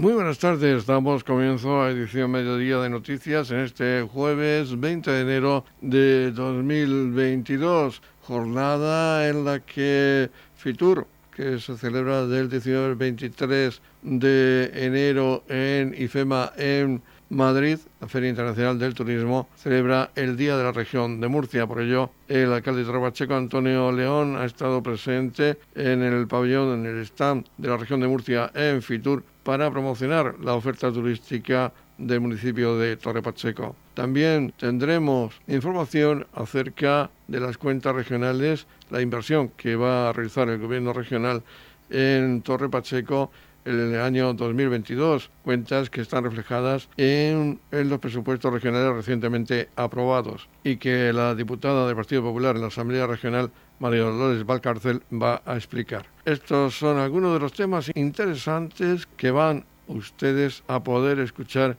Muy buenas tardes, damos comienzo a edición mediodía de noticias en este jueves 20 de enero de 2022, jornada en la que Fitur, que se celebra del 19 al 23 de enero en IFEMA en Madrid, la Feria Internacional del Turismo, celebra el Día de la Región de Murcia. Por ello, el alcalde de Trabacheco, Antonio León, ha estado presente en el pabellón, en el stand de la región de Murcia en Fitur para promocionar la oferta turística del municipio de Torre Pacheco. También tendremos información acerca de las cuentas regionales, la inversión que va a realizar el gobierno regional en Torre Pacheco el año 2022, cuentas que están reflejadas en, los presupuestos regionales recientemente aprobados y que la diputada del Partido Popular en la Asamblea Regional, María Dolores Valcárcel, va a explicar. Estos son algunos de los temas interesantes que van ustedes a poder escuchar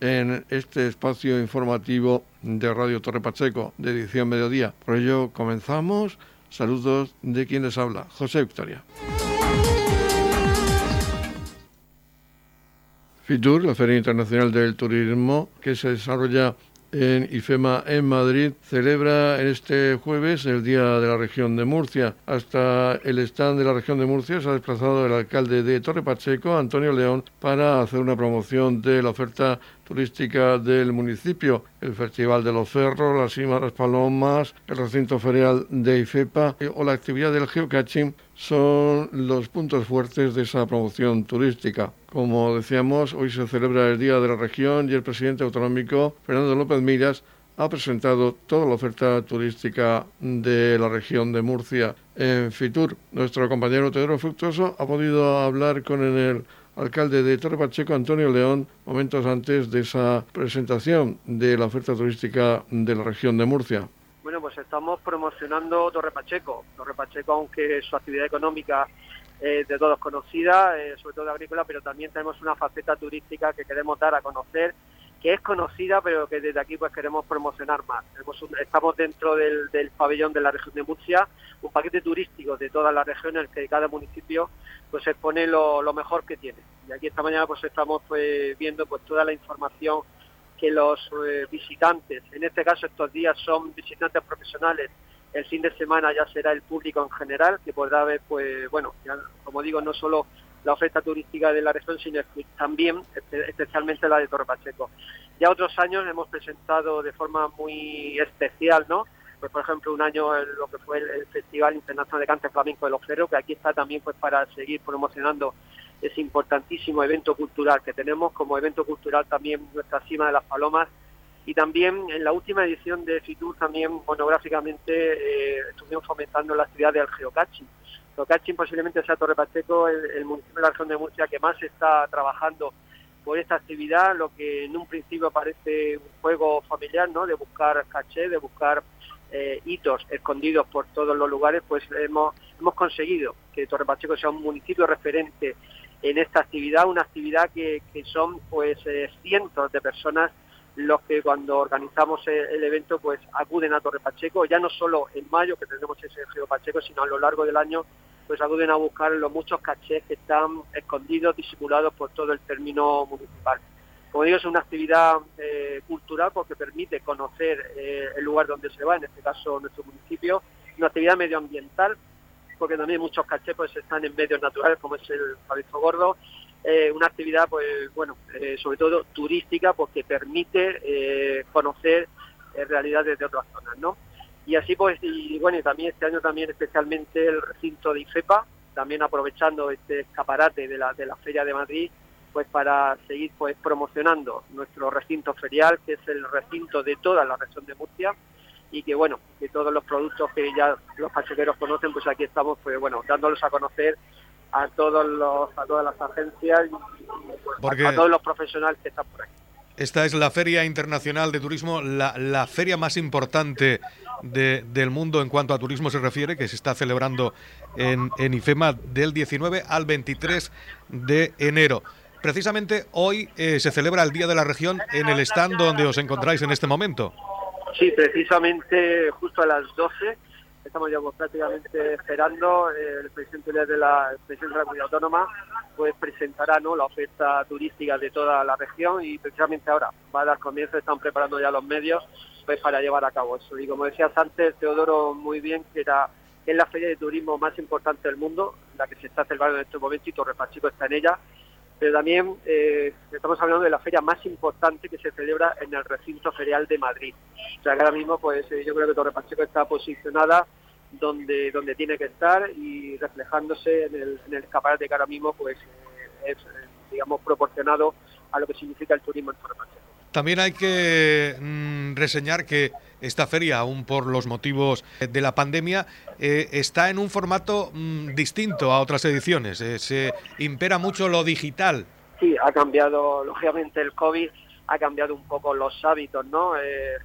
en este espacio informativo de Radio Torre Pacheco de edición mediodía. Por ello comenzamos. Saludos de quien les habla, José Victoria. FITUR, la Feria Internacional del Turismo, que se desarrolla en IFEMA en Madrid, celebra este jueves el Día de la Región de Murcia. Hasta el stand de la Región de Murcia se ha desplazado el alcalde de Torre Pacheco, Antonio León, para hacer una promoción de la oferta turística del municipio, el Festival de los Cerros, la Cima de las Palomas, el recinto ferial de IFEPA o la actividad del geocaching son los puntos fuertes de esa promoción turística. Como decíamos, hoy se celebra el Día de la Región y el presidente autonómico, Fernando López Miras, ha presentado toda la oferta turística de la región de Murcia en Fitur. Nuestro compañero Pedro Fructuoso ha podido hablar con el alcalde de Torre Pacheco, Antonio León, momentos antes de esa presentación de la oferta turística de la región de Murcia. Bueno, pues estamos promocionando Torre Pacheco. Torre Pacheco, aunque su actividad económica es de todos conocida, eh, sobre todo agrícola, pero también tenemos una faceta turística que queremos dar a conocer que es conocida, pero que desde aquí pues queremos promocionar más. estamos dentro del, pabellón de la región de Murcia, un paquete turístico de todas las regiones en el que cada municipio pues expone lo, mejor que tiene. Y aquí esta mañana pues estamos pues, viendo pues toda la información que los eh, visitantes, en este caso estos días son visitantes profesionales, el fin de semana ya será el público en general que podrá ver pues bueno, como digo, no solo la oferta turística de la región, sino también especialmente la de Torre Pacheco. Ya otros años hemos presentado de forma muy especial, ¿no? Pues por ejemplo un año lo que fue el, Festival Internacional de Cante Flamenco del Ojero, que aquí está también pues para seguir promocionando ese importantísimo evento cultural que tenemos como evento cultural también nuestra cima de las palomas y también en la última edición de FITUR también monográficamente eh, estuvimos fomentando la actividad del geocaching Tocachín posiblemente sea Torre Pacheco el, municipio de la región de Murcia que más está trabajando por esta actividad, lo que en un principio parece un juego familiar, ¿no? De buscar caché, de buscar eh, hitos escondidos por todos los lugares, pues hemos, hemos conseguido que Torre Pacheco sea un municipio referente en esta actividad, una actividad que, que son pues eh, cientos de personas los que cuando organizamos el evento pues acuden a Torre Pacheco, ya no solo en mayo que tenemos ese Geo Pacheco, sino a lo largo del año pues acuden a buscar los muchos cachés que están escondidos, disimulados por todo el término municipal. Como digo, es una actividad eh, cultural porque permite conocer eh, el lugar donde se va, en este caso nuestro municipio, una actividad medioambiental porque también muchos cachés pues están en medios naturales como es el Fabrizio Gordo eh, una actividad, pues bueno, eh, sobre todo turística, porque permite eh, conocer realidades de otras zonas, ¿no? Y así pues, y bueno, y también este año también especialmente el recinto de IFEPA, también aprovechando este escaparate de la, de la Feria de Madrid, pues para seguir pues promocionando nuestro recinto ferial, que es el recinto de toda la región de Murcia, y que bueno, que todos los productos que ya los pachequeros conocen, pues aquí estamos pues bueno, dándolos a conocer a todos los a todas las agencias y a, todos los profesionales que están por aquí. Esta es la Feria Internacional de Turismo, la, la feria más importante de, del mundo en cuanto a turismo se refiere, que se está celebrando en, en IFEMA del 19 al 23 de enero. Precisamente hoy eh, se celebra el Día de la Región en el stand donde os encontráis en este momento. Sí, precisamente justo a las 12 estamos ya prácticamente esperando. el presidente de la, de la comunidad autónoma pues presentará ¿no? la oferta turística de toda la región y precisamente ahora va a dar comienzo, están preparando ya los medios pues para llevar a cabo eso. Y como decías antes, Teodoro, muy bien, que era es la feria de turismo más importante del mundo, la que se está celebrando en este momento y Torre Pacheco está en ella. Pero también eh, estamos hablando de la feria más importante que se celebra en el recinto ferial de Madrid. O sea que ahora mismo, pues eh, yo creo que Torre Pacheco está posicionada donde donde tiene que estar y reflejándose en el, escaparate que ahora mismo, pues eh, es, digamos, proporcionado a lo que significa el turismo en Torre Pacheco. También hay que mm, reseñar que esta feria, aún por los motivos de la pandemia, eh, está en un formato mm, distinto a otras ediciones. Eh, se impera mucho lo digital. Sí, ha cambiado, lógicamente el COVID ha cambiado un poco los hábitos, ¿no? Eh,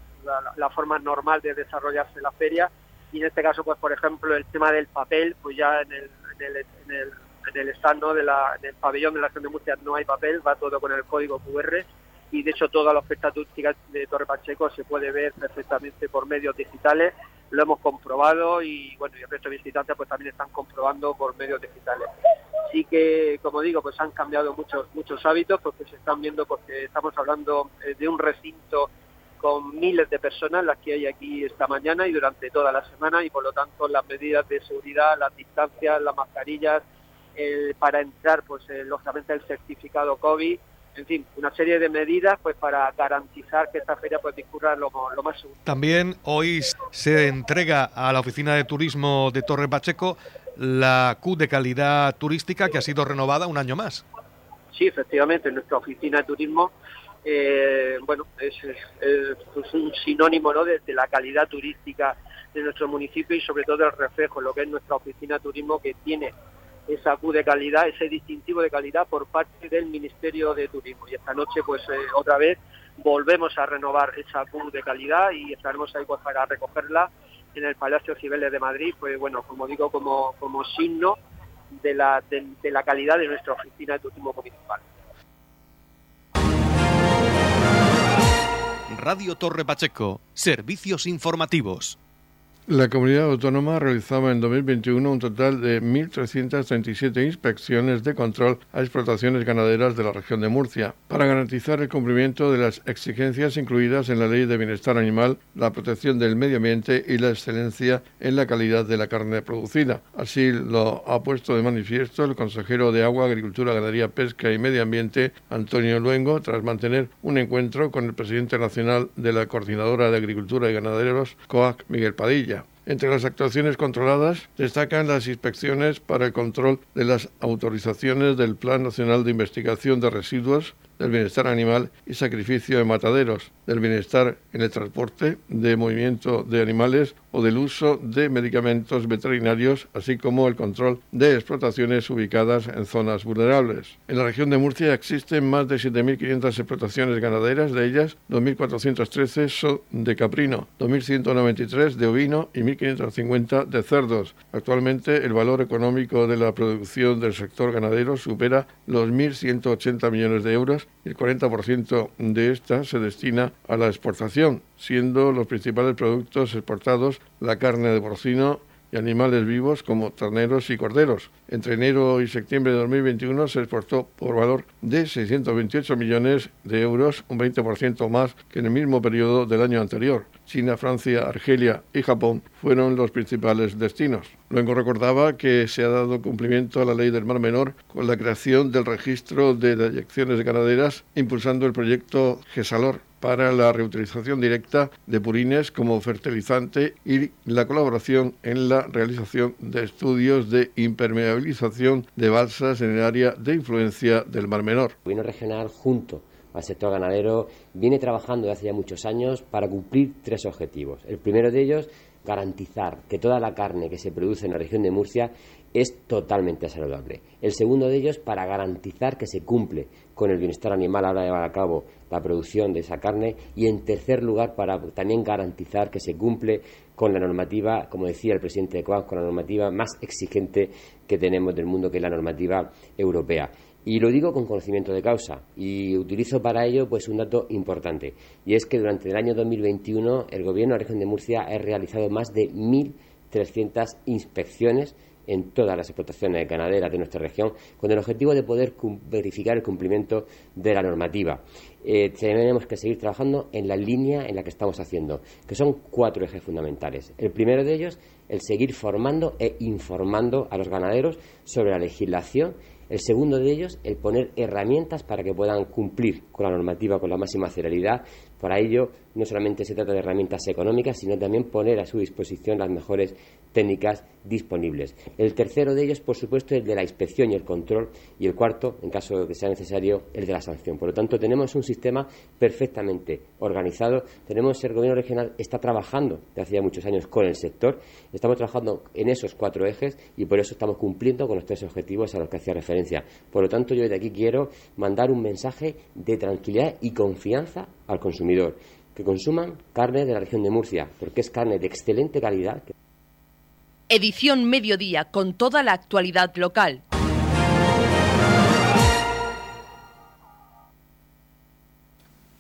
la, forma normal de desarrollarse la feria y en este caso, pues por ejemplo, el tema del papel, pues ya en el, en el, en el, en el stand ¿no? de la, en el pabellón de la Acción de Murcia no hay papel, va todo con el código QR y de hecho toda la oferta turística de Torre Pacheco se puede ver perfectamente por medios digitales, lo hemos comprobado y bueno, y el resto de visitantes pues también están comprobando por medios digitales. Sí que, como digo, pues han cambiado muchos muchos hábitos porque se están viendo porque estamos hablando eh, de un recinto con miles de personas las que hay aquí esta mañana y durante toda la semana y por lo tanto las medidas de seguridad, las distancias, las mascarillas, para entrar pues eh, lógicamente el certificado COVID en fin, una serie de medidas pues para garantizar que esta feria pues discurra lo, más seguro. También hoy se entrega a la Oficina de Turismo de Torre Pacheco la Q de calidad turística que ha sido renovada un año más. Sí, efectivamente, nuestra oficina de turismo eh, bueno, es, un sinónimo ¿no? de, de, la calidad turística de nuestro municipio y sobre todo el reflejo, lo que es nuestra oficina de turismo que tiene esa Q de calidad, ese distintivo de calidad por parte del Ministerio de Turismo. Y esta noche, pues eh, otra vez volvemos a renovar esa Q de calidad y estaremos ahí pues, para recogerla en el Palacio Cibeles de Madrid, pues bueno, como digo, como, como signo de la, de la calidad de nuestra oficina de turismo municipal. Radio Torre Pacheco, servicios informativos. La comunidad autónoma realizaba en 2021 un total de 1.337 inspecciones de control a explotaciones ganaderas de la región de Murcia, para garantizar el cumplimiento de las exigencias incluidas en la Ley de Bienestar Animal, la protección del medio ambiente y la excelencia en la calidad de la carne producida. Así lo ha puesto de manifiesto el consejero de Agua, Agricultura, Ganadería, Pesca y Medio Ambiente, Antonio Luengo, tras mantener un encuentro con el presidente nacional de la Coordinadora de Agricultura y Ganaderos, COAC, Miguel Padilla. Entre las actuaciones controladas destacan las inspecciones para el control de las autorizaciones del Plan Nacional de Investigación de Residuos, del bienestar animal y sacrificio de mataderos, del bienestar en el transporte, de movimiento de animales o del uso de medicamentos veterinarios, así como el control de explotaciones ubicadas en zonas vulnerables. En la región de Murcia existen más de 7.500 explotaciones ganaderas, de ellas 2.413 son de caprino, 2.193 de ovino y 1.550 de cerdos. Actualmente el valor económico de la producción del sector ganadero supera los 1.180 millones de euros el 40% de esta se destina a la exportación, siendo los principales productos exportados la carne de porcino y animales vivos como terneros y corderos. Entre enero y septiembre de 2021 se exportó por valor de 628 millones de euros, un 20% más que en el mismo periodo del año anterior. China, Francia, Argelia y Japón fueron los principales destinos. Luego recordaba que se ha dado cumplimiento a la ley del Mar Menor con la creación del registro de deyecciones ganaderas, impulsando el proyecto GESALOR, para la reutilización directa de purines como fertilizante y la colaboración en la realización de estudios de impermeabilización de balsas en el área de influencia del Mar Menor. El gobierno regional junto al sector ganadero viene trabajando desde hace ya muchos años para cumplir tres objetivos. El primero de ellos, garantizar que toda la carne que se produce en la región de Murcia es totalmente saludable. El segundo de ellos, para garantizar que se cumple con el bienestar animal a la hora de llevar a cabo la producción de esa carne. Y en tercer lugar, para también garantizar que se cumple con la normativa, como decía el presidente de COAC, con la normativa más exigente que tenemos del mundo, que es la normativa europea. Y lo digo con conocimiento de causa y utilizo para ello pues un dato importante y es que durante el año 2021 el gobierno de la región de Murcia ha realizado más de mil 300 inspecciones en todas las explotaciones ganaderas de nuestra región con el objetivo de poder verificar el cumplimiento de la normativa. Eh, tenemos que seguir trabajando en la línea en la que estamos haciendo, que son cuatro ejes fundamentales. El primero de ellos, el seguir formando e informando a los ganaderos sobre la legislación el segundo de ellos, el poner herramientas para que puedan cumplir con la normativa con la máxima celeridad. Para ello, no solamente se trata de herramientas económicas, sino también poner a su disposición las mejores técnicas disponibles. El tercero de ellos, por supuesto, es el de la inspección y el control. Y el cuarto, en caso de que sea necesario, el de la sanción. Por lo tanto, tenemos un sistema perfectamente organizado. Tenemos el gobierno regional está trabajando desde hace muchos años con el sector. Estamos trabajando en esos cuatro ejes y por eso estamos cumpliendo con los tres objetivos a los que hacía referencia. Por lo tanto, yo desde aquí quiero mandar un mensaje de tranquilidad y confianza al consumidor que consuman carne de la región de Murcia, porque es carne de excelente calidad. Edición Mediodía con toda la actualidad local.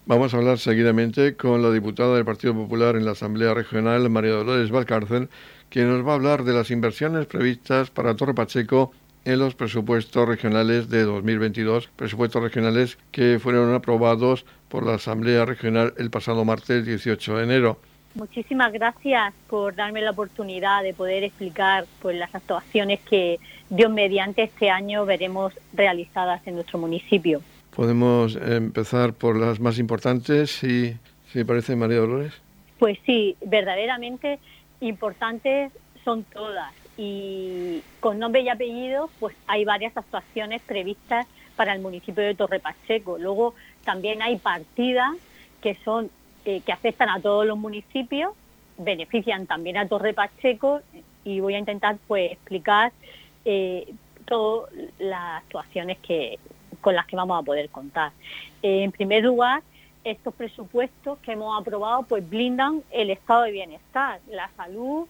Vamos a hablar seguidamente con la diputada del Partido Popular en la Asamblea Regional, María Dolores Valcárcel, quien nos va a hablar de las inversiones previstas para Torre Pacheco en los presupuestos regionales de 2022, presupuestos regionales que fueron aprobados por la Asamblea Regional el pasado martes 18 de enero. Muchísimas gracias por darme la oportunidad de poder explicar pues, las actuaciones que Dios mediante este año veremos realizadas en nuestro municipio. Podemos empezar por las más importantes, si, si parece María Dolores. Pues sí, verdaderamente importantes son todas y con nombre y apellido pues hay varias actuaciones previstas para el municipio de Torre Pacheco. Luego también hay partidas que son eh, que afectan a todos los municipios, benefician también a Torre Pacheco y voy a intentar pues explicar eh, todas las actuaciones que con las que vamos a poder contar. Eh, en primer lugar, estos presupuestos que hemos aprobado pues blindan el estado de bienestar, la salud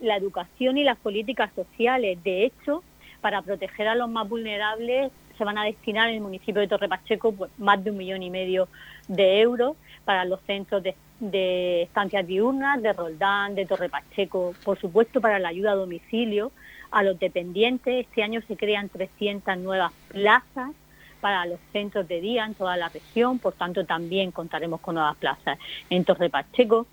la educación y las políticas sociales. De hecho, para proteger a los más vulnerables se van a destinar en el municipio de Torre Pacheco pues, más de un millón y medio de euros para los centros de, estancias diurnas, de Roldán, de Torre Pacheco, por supuesto para la ayuda a domicilio a los dependientes. Este año se crean 300 nuevas plazas para los centros de día en toda la región, por tanto también contaremos con nuevas plazas en Torre Pacheco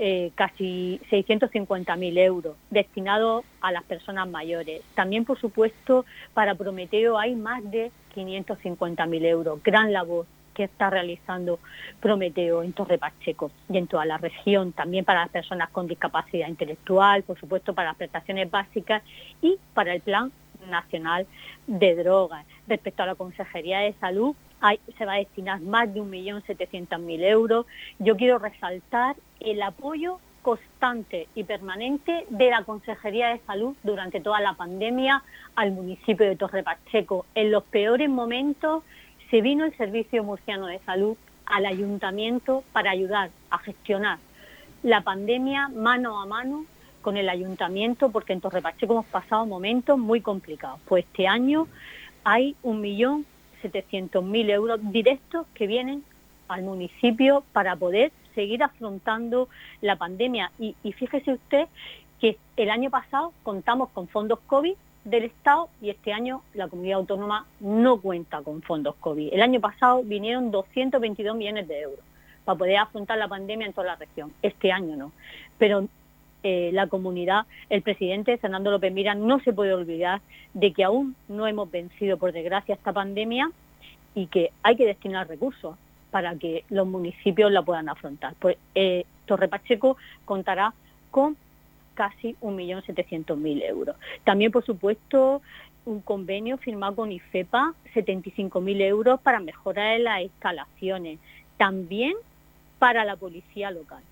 eh, casi 650.000 euros destinados a las personas mayores. También, por supuesto, para Prometeo hay más de 550.000 euros. Gran labor que está realizando Prometeo en Torre Pacheco y en toda la región, también para las personas con discapacidad intelectual, por supuesto para las prestaciones básicas y para el Plan Nacional de Drogas. Respecto a la Consejería de Salud, se va a destinar más de 1.700.000 euros. Yo quiero resaltar el apoyo constante y permanente de la Consejería de Salud durante toda la pandemia al municipio de Torre Pacheco. En los peores momentos se vino el Servicio Murciano de Salud al ayuntamiento para ayudar a gestionar la pandemia mano a mano con el ayuntamiento porque en Torre Pacheco hemos pasado momentos muy complicados. Pues este año hay un millón 700.000 euros directos que vienen al municipio para poder seguir afrontando la pandemia. Y, fíjese usted que el año pasado contamos con fondos COVID del Estado y este año la comunidad autónoma no cuenta con fondos COVID. El año pasado vinieron 222 millones de euros para poder afrontar la pandemia en toda la región. Este año no. Pero eh, la comunidad, el presidente Fernando López Mira no se puede olvidar de que aún no hemos vencido, por desgracia, esta pandemia y que hay que destinar recursos para que los municipios la puedan afrontar. Pues eh, Torre Pacheco contará con casi 1.700.000 euros. También, por supuesto, un convenio firmado con IFEPA, 75.000 euros para mejorar las instalaciones, también para la policía local.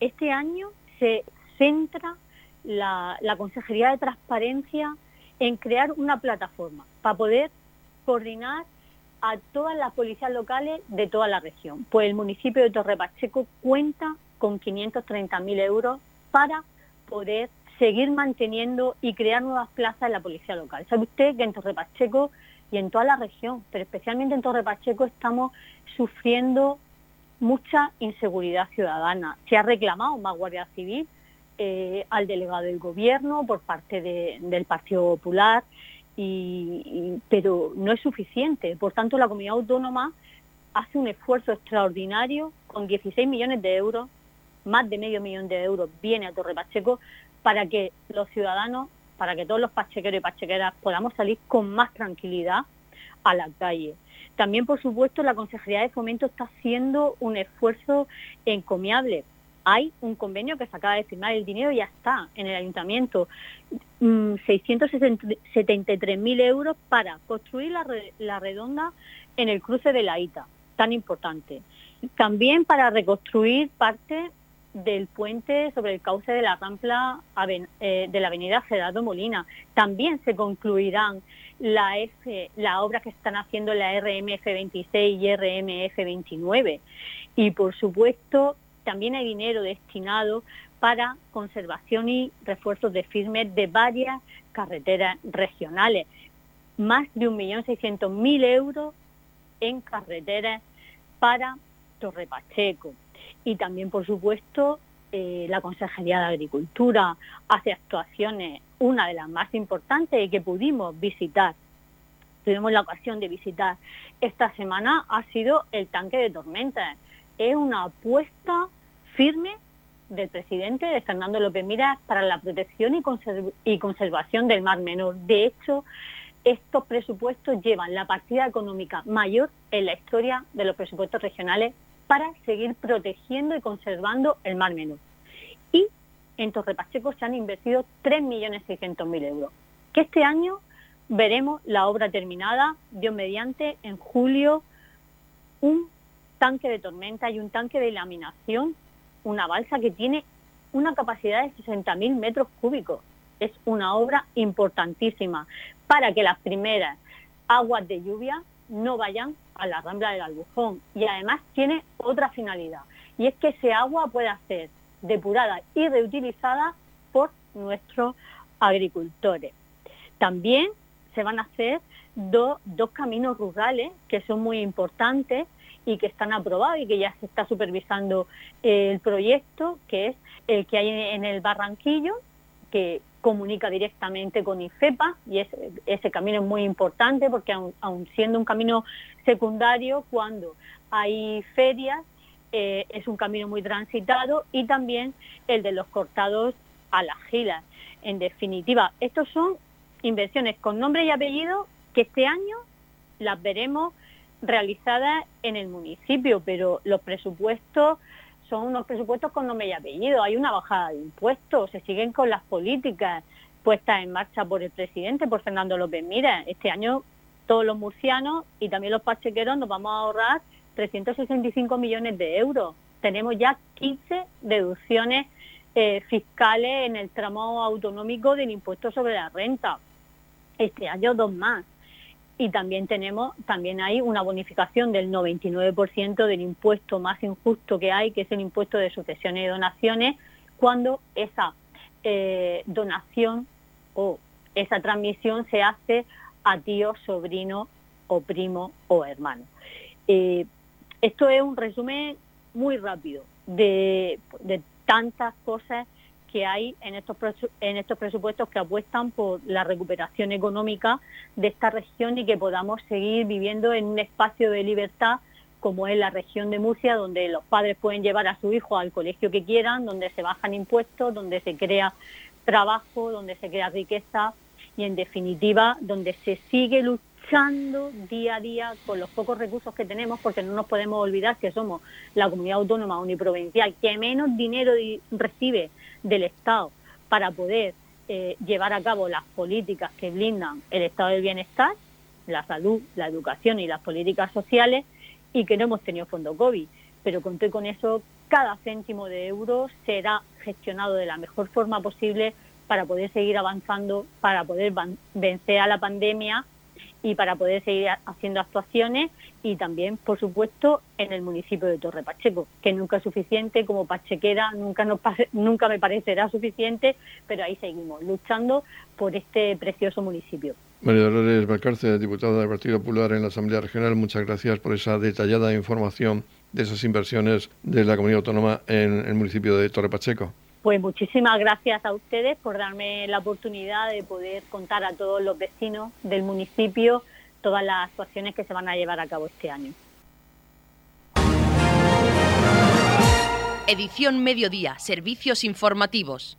Este año se centra la, Consejería de Transparencia en crear una plataforma para poder coordinar a todas las policías locales de toda la región. Pues el municipio de Torre Pacheco cuenta con 530.000 euros para poder seguir manteniendo y crear nuevas plazas en la policía local. ¿Sabe usted que en Torre Pacheco y en toda la región, pero especialmente en Torre Pacheco, estamos sufriendo mucha inseguridad ciudadana? Se ha reclamado más Guardia Civil, eh, al delegado del gobierno por parte del Partido Popular, pero no es suficiente. Por tanto, la comunidad autónoma hace un esfuerzo extraordinario con 16 millones de euros, más de medio millón de euros viene a Torre Pacheco para que los ciudadanos, para que todos los pachequeros y pachequeras podamos salir con más tranquilidad a la calle. También, por supuesto, la Consejería de Fomento está haciendo un esfuerzo encomiable. Hay un convenio que se acaba de firmar, el dinero ya está en el ayuntamiento. 673.000 mm, euros para construir la, la redonda en el cruce de la ITA, tan importante. También para reconstruir parte del puente sobre el cauce de la rampla eh, de la avenida Gerardo Molina. También se concluirán la, F, obra que están haciendo la RMF 26 y RMF 29. Y por supuesto, también hay dinero destinado para conservación y refuerzos de firmes de varias carreteras regionales. Más de 1.600.000 euros en carreteras para Torre Pacheco y también, por supuesto, eh, la Consejería de Agricultura hace actuaciones, una de las más importantes que pudimos visitar, tuvimos la ocasión de visitar esta semana, ha sido el tanque de tormentas. Es una apuesta firme del presidente de Fernando López Miras para la protección y, y conservación del Mar Menor. De hecho, estos presupuestos llevan la partida económica mayor en la historia de los presupuestos regionales para seguir protegiendo y conservando el Mar Menor. Y en Torre Pacheco se han invertido 3.600.000 euros, que este año veremos la obra terminada, Dios mediante, en julio, un tanque de tormenta y un tanque de laminación, una balsa que tiene una capacidad de 60.000 metros cúbicos. Es una obra importantísima para que las primeras aguas de lluvia no vayan a la rambla del Albujón. Y además tiene otra finalidad, y es que ese agua pueda ser depurada y reutilizada por nuestros agricultores. También se van a hacer dos caminos rurales que son muy importantes y que están aprobados y que ya se está supervisando el proyecto, que es el que hay en el Barranquillo, que comunica directamente con IFEPA y ese, camino es muy importante porque aun, siendo un camino secundario, cuando hay ferias eh, es un camino muy transitado y también el de los cortados a las gilas. En definitiva, estos son inversiones con nombre y apellido que este año las veremos realizadas en el municipio, pero los presupuestos son unos presupuestos con nombre y apellido, hay una bajada de impuestos, se siguen con las políticas puestas en marcha por el presidente, por Fernando López Mira. Este año todos los murcianos y también los pachequeros nos vamos a ahorrar 365 millones de euros. Tenemos ya 15 deducciones eh, fiscales en el tramo autonómico del impuesto sobre la renta. Este año dos más y también tenemos, también hay una bonificación del 99% del impuesto más injusto que hay, que es el impuesto de sucesiones y donaciones, cuando esa eh, donación o esa transmisión se hace a tío, sobrino o primo o hermano. Eh, esto es un resumen muy rápido de, de tantas cosas que hay en estos, en estos presupuestos que apuestan por la recuperación económica de esta región y que podamos seguir viviendo en un espacio de libertad como es la región de Murcia, donde los padres pueden llevar a su hijo al colegio que quieran, donde se bajan impuestos, donde se crea trabajo, donde se crea riqueza y, en definitiva, donde se sigue luchando día a día con los pocos recursos que tenemos, porque no nos podemos olvidar que somos la comunidad autónoma uniprovincial que menos dinero recibe del Estado para poder eh, llevar a cabo las políticas que blindan el estado del bienestar, la salud, la educación y las políticas sociales, y que no hemos tenido fondo COVID. Pero conté con eso, cada céntimo de euro será gestionado de la mejor forma posible para poder seguir avanzando, para poder vencer a la pandemia y para poder seguir haciendo actuaciones y también, por supuesto, en el municipio de Torre Pacheco, que nunca es suficiente, como pachequera nunca, nos, nunca me parecerá suficiente, pero ahí seguimos, luchando por este precioso municipio. María Dolores Valcarce, diputada del Partido Popular en la Asamblea Regional, muchas gracias por esa detallada información de esas inversiones de la comunidad autónoma en el municipio de Torre Pacheco. Pues muchísimas gracias a ustedes por darme la oportunidad de poder contar a todos los vecinos del municipio todas las actuaciones que se van a llevar a cabo este año. Edición Mediodía, Servicios Informativos.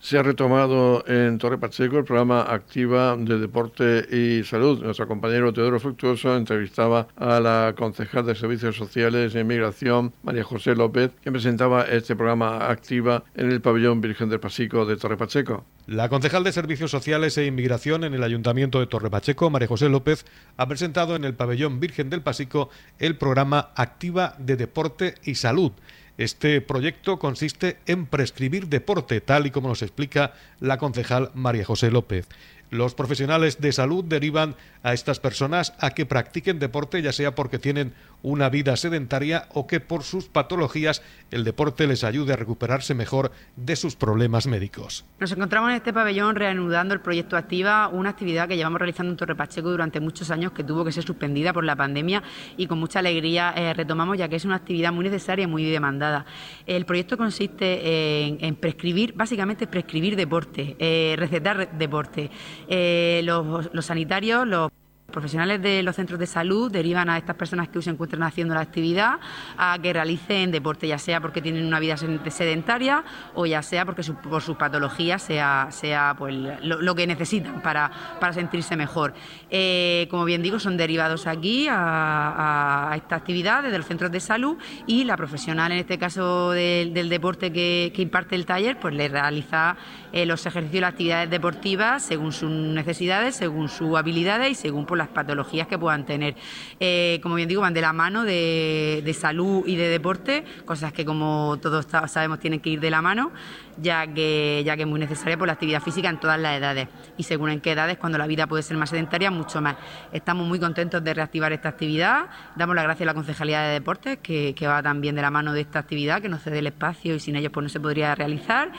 Se ha retomado en Torre Pacheco el programa Activa de Deporte y Salud. Nuestro compañero Teodoro Fructuoso entrevistaba a la concejal de Servicios Sociales e Inmigración, María José López, que presentaba este programa Activa en el pabellón Virgen del Pasico de Torre Pacheco. La concejal de Servicios Sociales e Inmigración en el Ayuntamiento de Torre Pacheco, María José López, ha presentado en el pabellón Virgen del Pasico el programa Activa de Deporte y Salud este proyecto consiste en prescribir deporte, tal y como nos explica la concejal María José López. Los profesionales de salud derivan a estas personas a que practiquen deporte, ya sea porque tienen una vida sedentaria o que por sus patologías el deporte les ayude a recuperarse mejor de sus problemas médicos. Nos encontramos en este pabellón reanudando el proyecto Activa, una actividad que llevamos realizando en Torre Pacheco durante muchos años que tuvo que ser suspendida por la pandemia y con mucha alegría eh, retomamos ya que es una actividad muy necesaria y muy demandada. El proyecto consiste en, prescribir, básicamente prescribir deporte, eh, recetar deporte. Eh, los sanitarios, los profesionales de los centros de salud derivan a estas personas que se encuentran haciendo la actividad a que realicen deporte, ya sea porque tienen una vida sedentaria o ya sea porque por sus patologías sea, sea pues, lo, que necesitan para, sentirse mejor. Eh, como bien digo, son derivados aquí a, esta actividad desde los centros de salud y la profesional, en este caso del, deporte que, imparte el taller, pues le realiza eh, los ejercicios y las actividades deportivas según sus necesidades, según sus habilidades y según pues, las patologías que puedan tener. Eh, como bien digo, van de la mano de, salud y de deporte, cosas que como todos sabemos tienen que ir de la mano, ya que, ya que es muy necesaria por la actividad física en todas las edades y según en qué edades, cuando la vida puede ser más sedentaria, mucho más. Estamos muy contentos de reactivar esta actividad, damos las gracias a la Concejalía de Deportes, que, que va también de la mano de esta actividad, que nos cede el espacio y sin ellos pues no se podría realizar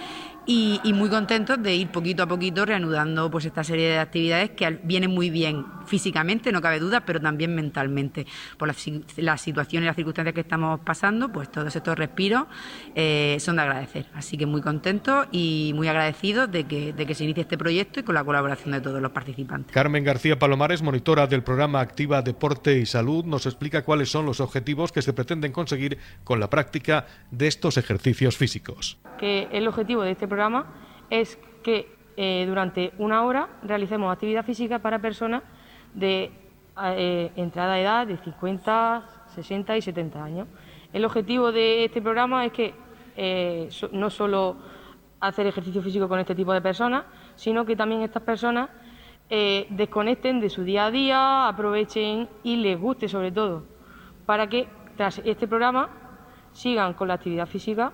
y, muy contentos de ir poquito a poquito reanudando pues esta serie de actividades que vienen muy bien físicamente, no cabe duda, pero también mentalmente. Por las, situaciones y las circunstancias que estamos pasando, pues todos estos respiros eh, son de agradecer. Así que muy contentos y muy agradecidos de que, de que se inicie este proyecto y con la colaboración de todos los participantes. Carmen García Palomares, monitora del programa Activa Deporte y Salud, nos explica cuáles son los objetivos que se pretenden conseguir con la práctica de estos ejercicios físicos. Que el objetivo de este programa es que eh, durante una hora realicemos actividad física para personas de eh, entrada de edad de 50, 60 y 70 años. El objetivo de este programa es que eh, no solo hacer ejercicio físico con este tipo de personas, sino que también estas personas desconecten de su día a día, aprovechen y les guste sobre todo, para que tras este programa sigan con la actividad física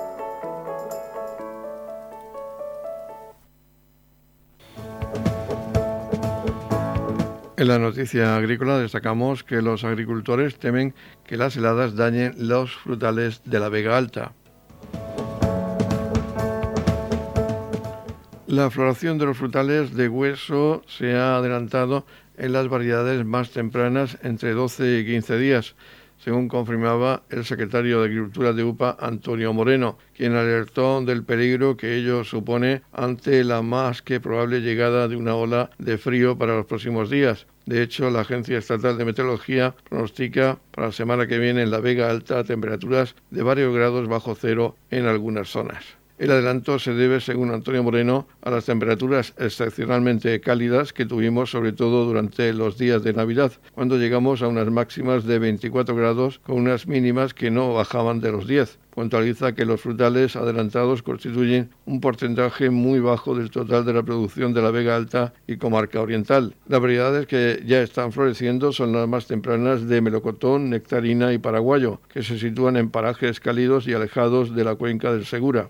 En la noticia agrícola destacamos que los agricultores temen que las heladas dañen los frutales de la Vega Alta. La floración de los frutales de hueso se ha adelantado en las variedades más tempranas entre 12 y 15 días según confirmaba el secretario de Agricultura de UPA, Antonio Moreno, quien alertó del peligro que ello supone ante la más que probable llegada de una ola de frío para los próximos días. De hecho, la Agencia Estatal de Meteorología pronostica para la semana que viene en la Vega Alta temperaturas de varios grados bajo cero en algunas zonas. El adelanto se debe, según Antonio Moreno, a las temperaturas excepcionalmente cálidas que tuvimos sobre todo durante los días de Navidad, cuando llegamos a unas máximas de 24 grados con unas mínimas que no bajaban de los 10. Puntualiza que los frutales adelantados constituyen un porcentaje muy bajo del total de la producción de la Vega Alta y comarca oriental. Las variedades que ya están floreciendo son las más tempranas de melocotón, nectarina y paraguayo, que se sitúan en parajes cálidos y alejados de la cuenca del Segura.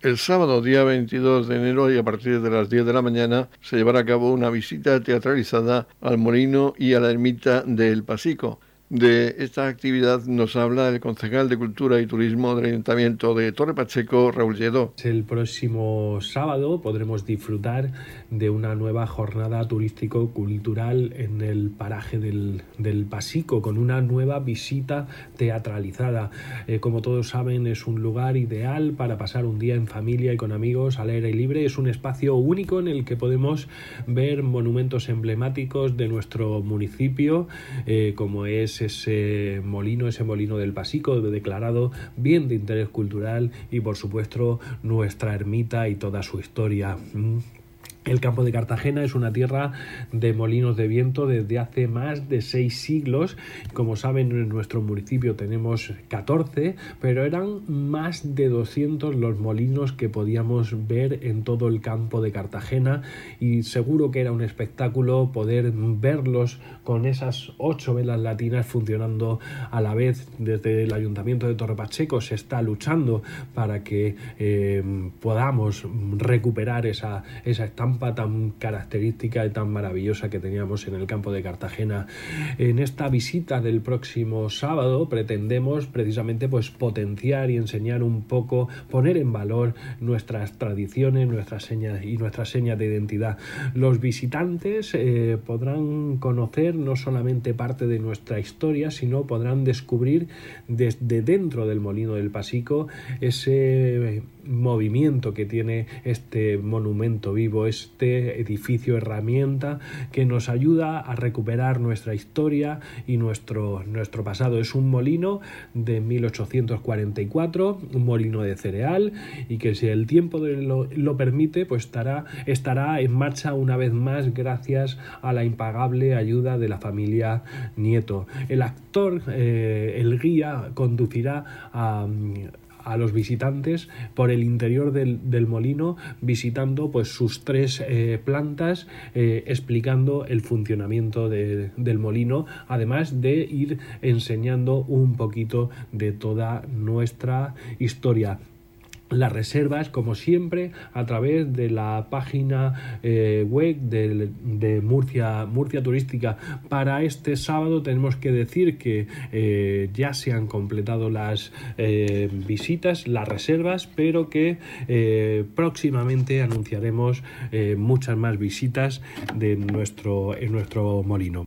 El sábado, día 22 de enero y a partir de las 10 de la mañana, se llevará a cabo una visita teatralizada al molino y a la ermita del Pasico. De esta actividad nos habla el concejal de Cultura y Turismo del Ayuntamiento de Torre Pacheco, Raúl Lledó. El próximo sábado podremos disfrutar de una nueva jornada turístico-cultural en el paraje del, del, Pasico, con una nueva visita teatralizada. Eh, como todos saben, es un lugar ideal para pasar un día en familia y con amigos al aire libre. Es un espacio único en el que podemos ver monumentos emblemáticos de nuestro municipio, eh, como es ese molino, ese molino del Pasico, declarado bien de interés cultural y por supuesto nuestra ermita y toda su historia. Mm. El campo de Cartagena es una tierra de molinos de viento desde hace más de seis siglos. Como saben, en nuestro municipio tenemos 14, pero eran más de 200 los molinos que podíamos ver en todo el campo de Cartagena y seguro que era un espectáculo poder verlos con esas ocho velas latinas funcionando a la vez. Desde el Ayuntamiento de Torre Pacheco se está luchando para que eh, podamos recuperar esa, esa estampa tan característica y tan maravillosa que teníamos en el campo de Cartagena. En esta visita del próximo sábado pretendemos precisamente pues potenciar y enseñar un poco, poner en valor nuestras tradiciones, nuestras señas y nuestras señas de identidad. Los visitantes eh, podrán conocer no solamente parte de nuestra historia, sino podrán descubrir desde dentro del molino del Pasico ese movimiento que tiene este monumento vivo, este edificio herramienta que nos ayuda a recuperar nuestra historia y nuestro, nuestro pasado. Es un molino de 1844, un molino de cereal y que si el tiempo lo, lo permite, pues estará, estará en marcha una vez más gracias a la impagable ayuda de la familia Nieto. El actor, eh, el guía, conducirá a a los visitantes por el interior del, molino, visitando pues sus tres eh, plantas, eh, explicando el funcionamiento del molino, además de ir enseñando un poquito de toda nuestra historia las reservas, como siempre, a través de la página eh, web de, Murcia, Murcia Turística. Para este sábado tenemos que decir que eh, ya se han completado las eh, visitas, las reservas, pero que próximamente anunciaremos muchas más visitas de nuestro, en nuestro molino.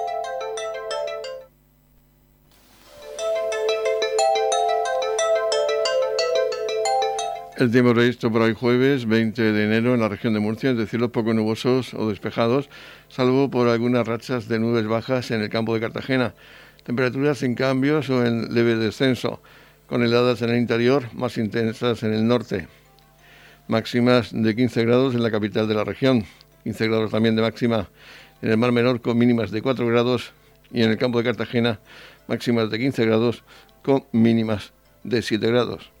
El tiempo previsto para hoy jueves 20 de enero en la región de Murcia es de cielos poco nubosos o despejados, salvo por algunas rachas de nubes bajas en el campo de Cartagena. Temperaturas sin cambios o en leve descenso, con heladas en el interior, más intensas en el norte. Máximas de 15 grados en la capital de la región, 15 grados también de máxima en el Mar Menor con mínimas de 4 grados y en el campo de Cartagena máximas de 15 grados con mínimas de 7 grados.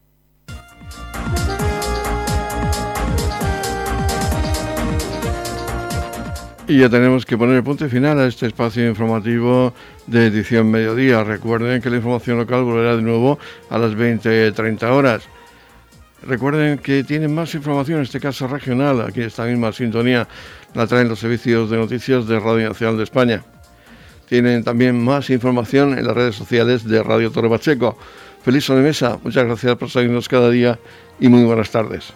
Y ya tenemos que poner punto final a este espacio informativo de edición mediodía. Recuerden que la información local volverá de nuevo a las 20.30 horas. Recuerden que tienen más información, en este caso regional, aquí esta misma sintonía la traen los servicios de noticias de Radio Nacional de España. Tienen también más información en las redes sociales de Radio Torre Pacheco. Feliz sobremesa, muchas gracias por seguirnos cada día y muy buenas tardes.